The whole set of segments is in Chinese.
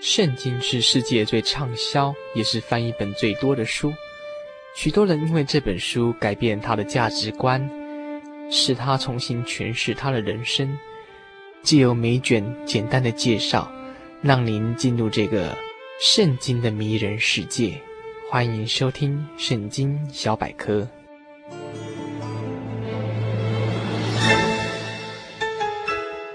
圣经是世界最畅销，也是翻译本最多的书。许多人因为这本书改变他的价值观，使他重新诠释他的人生。借由每卷简单的介绍，让您进入这个圣经的迷人世界。欢迎收听《圣经小百科》。《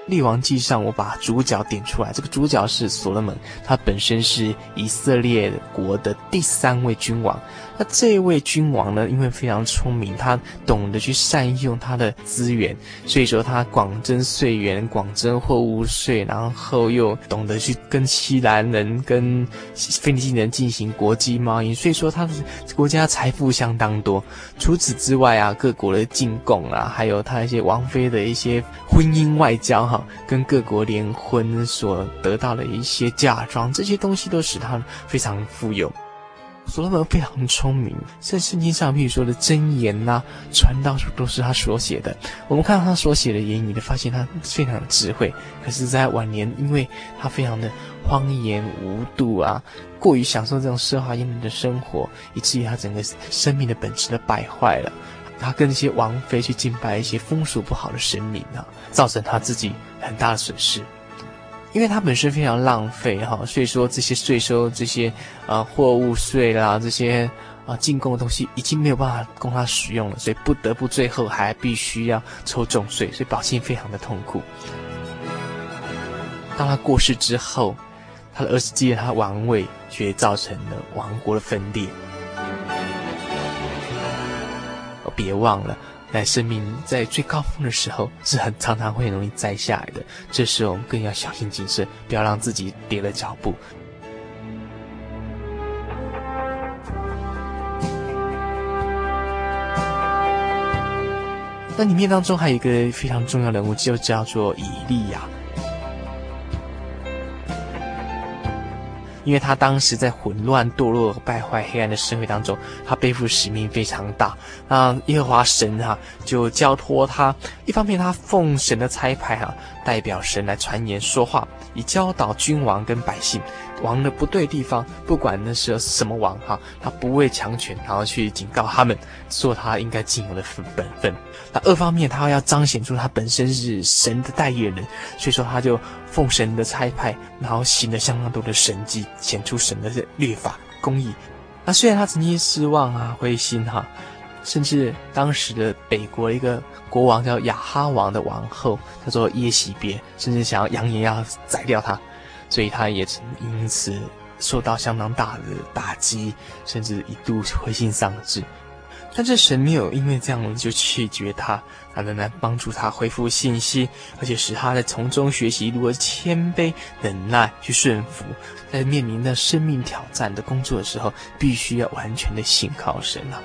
列王记》上，我把主角点出来。这个主角是所罗门，他本身是以色列国的第三位君王。那这位君王呢，因为非常聪明，他懂得去善用他的资源，所以说他广征税源，广征货物税，然后又懂得去跟西兰人、跟非利士人进行国际贸易，所以说他的国家财富相当多。除此之外啊，各国的进贡啊，还有他一些王妃的一些婚姻外交哈。跟各国联婚所得到的一些嫁妆，这些东西都使他非常富有。所罗门非常聪明，在圣经上，譬如说的箴言呐、传道书都是他所写的。我们看到他所写的言语，就发现他非常有智慧。可是，在晚年，因为他非常的荒淫无度啊，过于享受这种奢华宴乐的生活，以至于他整个生命的本质都败坏了。他跟那些王妃去敬拜一些风俗不好的神明啊，造成他自己很大的损失，因为他本身非常浪费哈，所以说这些税收、这些啊货物税啦、这些啊进贡的东西已经没有办法供他使用了，所以不得不最后还必须要抽重税，所以宝庆非常的痛苦。当他过世之后，他的儿子继了他王位，却造成了王国的分裂。别忘了，在生命在最高峰的时候，是很常常会容易栽下来的。这时候我们更要小心谨慎，不要让自己跌了脚步。那里面当中还有一个非常重要的人物，就叫做以利亚。因为他当时在混乱、堕落、败坏、黑暗的社会当中，他背负使命非常大。那耶和华神哈、啊、就交托他，一方面他奉神的差派哈、啊，代表神来传言说话，以教导君王跟百姓。王的不对地方，不管那是什么王哈，他不畏强权，然后去警告他们，做他应该尽有的本分。那二方面，他要彰显出他本身是神的代言人，所以说他就奉神的差派，然后行了相当多的神迹，显出神的律法公义。那虽然他曾经失望啊、灰心哈，甚至当时的北国一个国王叫亚哈王的王后叫做耶洗别，甚至想要扬言要宰掉他。所以他也曾因此受到相当大的打击，甚至一度灰心丧志。但是神没有因为这样就弃绝他，他仍然帮助他恢复信心，而且使他在从中学习如何谦卑、忍耐、去顺服。在面临那生命挑战的工作的时候，必须要完全的信靠神啊！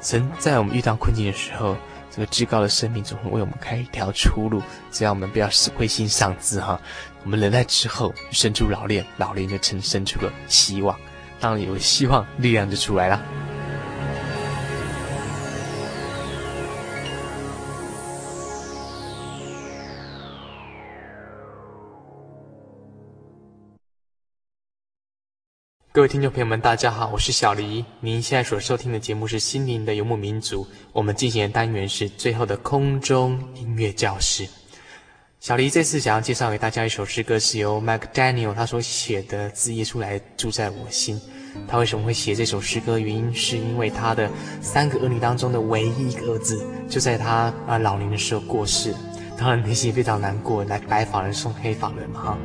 神在我们遇到困境的时候。这个至高的生命总会为我们开一条出路，只要我们不要灰心丧志哈。我们忍耐之后，生出老练，老练就成生出了希望。当然有希望，力量就出来了。各位听众朋友们，大家好，我是小黎。您现在所收听的节目是《心灵的游牧民族》，我们进行的单元是最后的空中音乐教室。小黎这次想要介绍给大家一首诗歌，是由 Mac Daniel 他所写的《自耶稣来住在我心》。他为什么会写这首诗歌？原因是因为他的三个儿女当中的唯一一个儿子，就在他啊老年的时候过世，当然内心非常难过，来白发人送黑发人哈。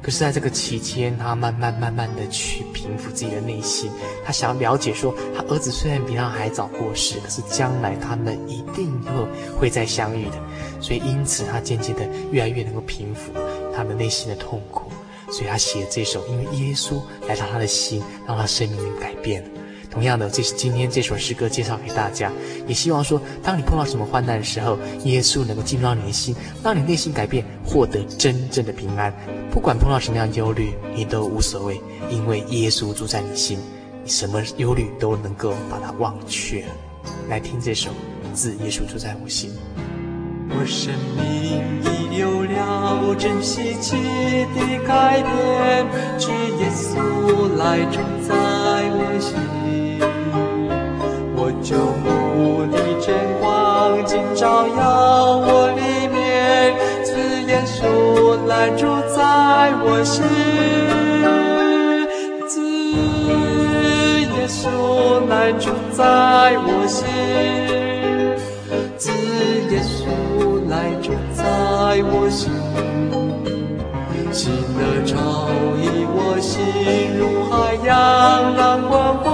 可是，在这个期间，他慢慢、慢慢的去平复自己的内心。他想要了解说，他儿子虽然比他还早过世，可是将来他们一定会会再相遇的。所以，因此他渐渐的越来越能够平复他们内心的痛苦。所以他写这首，因为耶稣来到他的心，让他生命改变了。同样的，这是今天这首诗歌介绍给大家，也希望说，当你碰到什么患难的时候，耶稣能够进入到你的心，让你内心改变，获得真正的平安。不管碰到什么样的忧虑，你都无所谓，因为耶稣住在你心，你什么忧虑都能够把它忘却。来听这首《自耶稣住在我心》。我生命已有了真稀奇的改变，主耶稣来住在我心，我救母的真光今照耀我里面，主耶稣来住在我心，主耶稣来住在我心。在我心，新的潮溢我心，如海洋浪滚滚。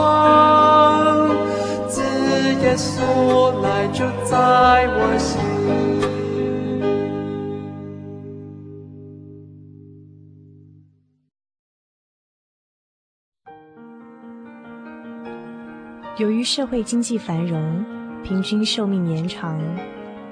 主耶稣来就在我心。由于社会经济繁荣，平均寿命延长。